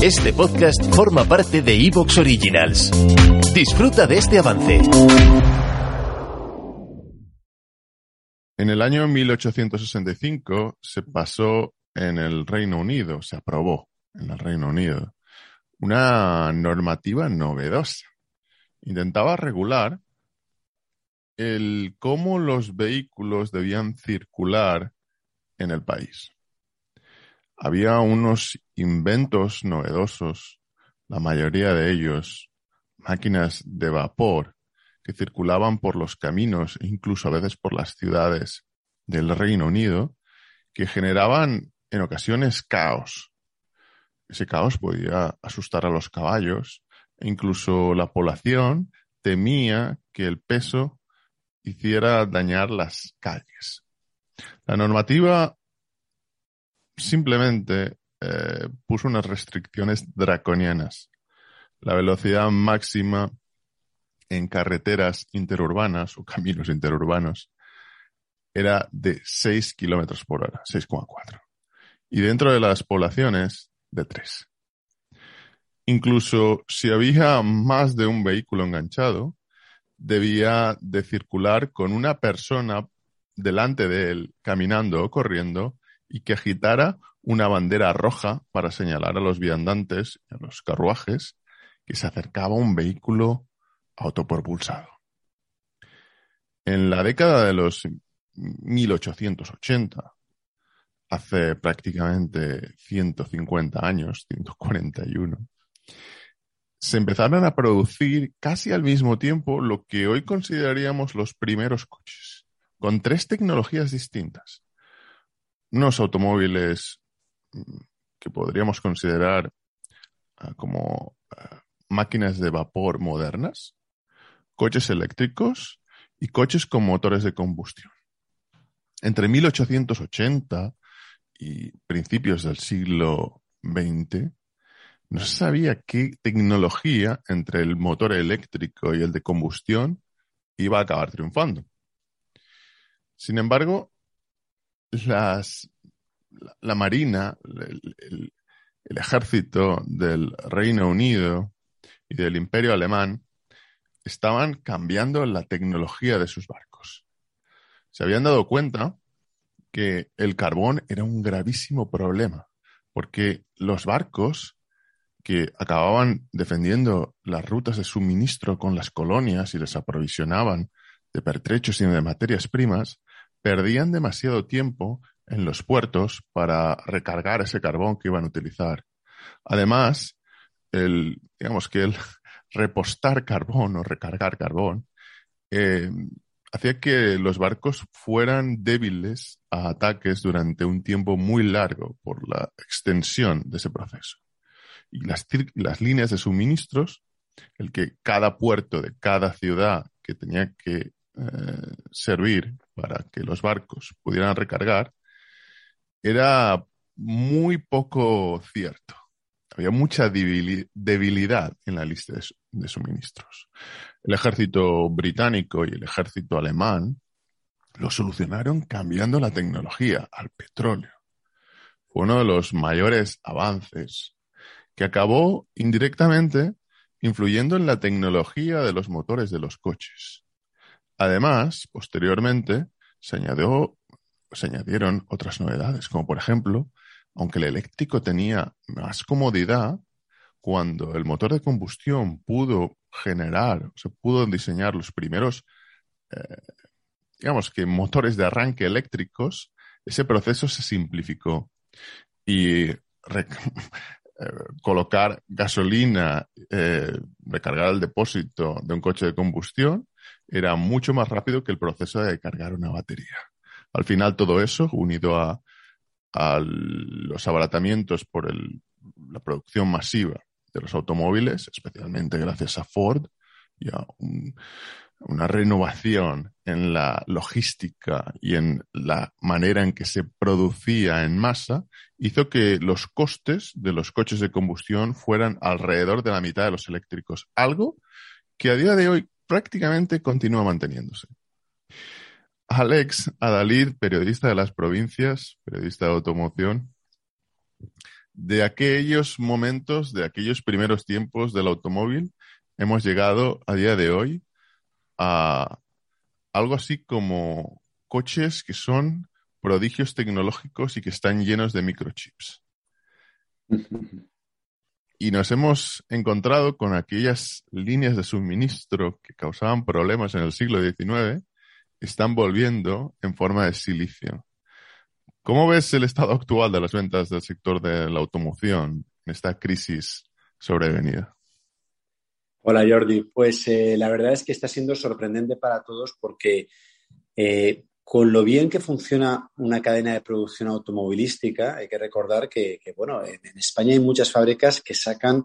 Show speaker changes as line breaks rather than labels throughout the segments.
Este podcast forma parte de Evox Originals. Disfruta de este avance.
En el año 1865 se pasó en el Reino Unido, se aprobó en el Reino Unido, una normativa novedosa. Intentaba regular el cómo los vehículos debían circular en el país. Había unos inventos novedosos, la mayoría de ellos máquinas de vapor que circulaban por los caminos incluso a veces por las ciudades del Reino Unido, que generaban en ocasiones caos. Ese caos podía asustar a los caballos e incluso la población temía que el peso hiciera dañar las calles. La normativa simplemente eh, puso unas restricciones draconianas. La velocidad máxima en carreteras interurbanas o caminos interurbanos era de 6 kilómetros por hora, 6,4. Y dentro de las poblaciones, de 3. Incluso si había más de un vehículo enganchado, debía de circular con una persona delante de él, caminando o corriendo, y que agitara una bandera roja para señalar a los viandantes y a los carruajes que se acercaba un vehículo autopropulsado. En la década de los 1880, hace prácticamente 150 años, 141, se empezaron a producir casi al mismo tiempo lo que hoy consideraríamos los primeros coches, con tres tecnologías distintas unos automóviles mm, que podríamos considerar ah, como ah, máquinas de vapor modernas, coches eléctricos y coches con motores de combustión. Entre 1880 y principios del siglo XX, no se sabía qué tecnología entre el motor eléctrico y el de combustión iba a acabar triunfando. Sin embargo, las, la Marina, el, ejército del Reino Unido y del Imperio Alemán estaban cambiando la tecnología de sus barcos. Se habían dado cuenta que el carbón era un gravísimo problema, porque los barcos que acababan defendiendo las rutas de suministro con las colonias y les aprovisionaban de pertrechos y de materias primas, perdían demasiado tiempo en los puertos para recargar ese carbón que iban a utilizar. Además, el, digamos que el repostar carbón o recargar carbón eh, hacía que los barcos fueran débiles a ataques durante un tiempo muy largo por la extensión de ese proceso. Y las, líneas de suministros, el que cada puerto de cada ciudad que tenía que eh, servir para que los barcos pudieran recargar era muy poco cierto. Había mucha debilidad en la lista de, suministros. El ejército británico y el ejército alemán lo solucionaron cambiando la tecnología al petróleo. Fue uno de los mayores avances que acabó indirectamente influyendo en la tecnología de los motores de los coches. Además, posteriormente, se, añadieron otras novedades, como por ejemplo, aunque el eléctrico tenía más comodidad, cuando el motor de combustión pudo generar, se pudo diseñar los primeros, eh, digamos que motores de arranque eléctricos, ese proceso se simplificó y eh, colocar gasolina, eh, recargar el depósito de un coche de combustión era mucho más rápido que el proceso de cargar una batería. Al final todo eso, unido a, los abaratamientos por la producción masiva de los automóviles, especialmente gracias a Ford y a una renovación en la logística y en la manera en que se producía en masa, hizo que los costes de los coches de combustión fueran alrededor de la mitad de los eléctricos, algo que a día de hoy prácticamente continúa manteniéndose. Alex Adalid, periodista de las provincias, periodista de automoción, de aquellos momentos, de aquellos primeros tiempos del automóvil, hemos llegado a día de hoy a algo así como coches que son prodigios tecnológicos y que están llenos de microchips. Y nos hemos encontrado con aquellas líneas de suministro que causaban problemas en el siglo XIX, están volviendo en forma de silicio. ¿Cómo ves el estado actual de las ventas del sector de la automoción en esta crisis sobrevenida?
Hola Jordi, pues eh, la verdad es que está siendo sorprendente para todos porque eh, con lo bien que funciona una cadena de producción automovilística, hay que recordar que, bueno, en, España hay muchas fábricas que sacan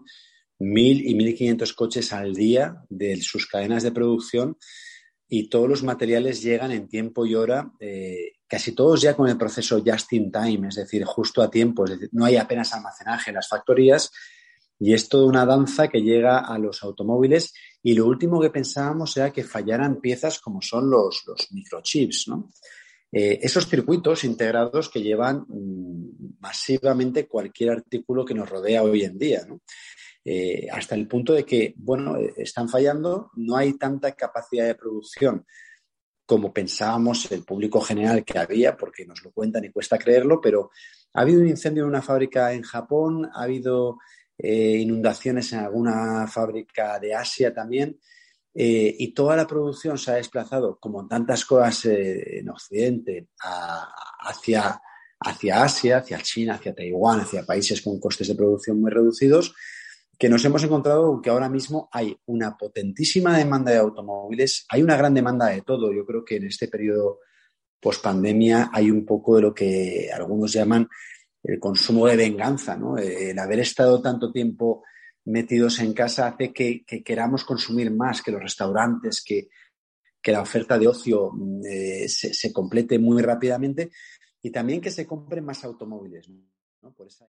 mil y mil quinientos coches al día de sus cadenas de producción y todos los materiales llegan en tiempo y hora, eh, casi todos ya con el proceso just in time, es decir, justo a tiempo, es decir, no hay apenas almacenaje en las factorías y es toda una danza que llega a los automóviles y lo último que pensábamos era que fallaran piezas como son los, los microchips, ¿no? Eh, esos circuitos integrados que llevan mm, masivamente cualquier artículo que nos rodea hoy en día, ¿no? Eh, hasta el punto de que, bueno, eh, están fallando, no hay tanta capacidad de producción como pensábamos el público general que había, porque nos lo cuentan y cuesta creerlo, pero ha habido un incendio en una fábrica en Japón, ha habido eh, inundaciones en alguna fábrica de Asia también. Eh, y toda la producción se ha desplazado, como tantas cosas eh, en Occidente, hacia, hacia Asia, hacia China, hacia Taiwán, hacia países con costes de producción muy reducidos, que nos hemos encontrado que ahora mismo hay una potentísima demanda de automóviles, hay una gran demanda de todo. Yo creo que en este periodo post pandemia hay un poco de lo que algunos llaman el consumo de venganza, ¿no? El haber estado tanto tiempo metidos en casa hace que, queramos consumir más, que los restaurantes, que, la oferta de ocio mm, eh, se, complete muy rápidamente y también que se compren más automóviles. ¿no? Por esa...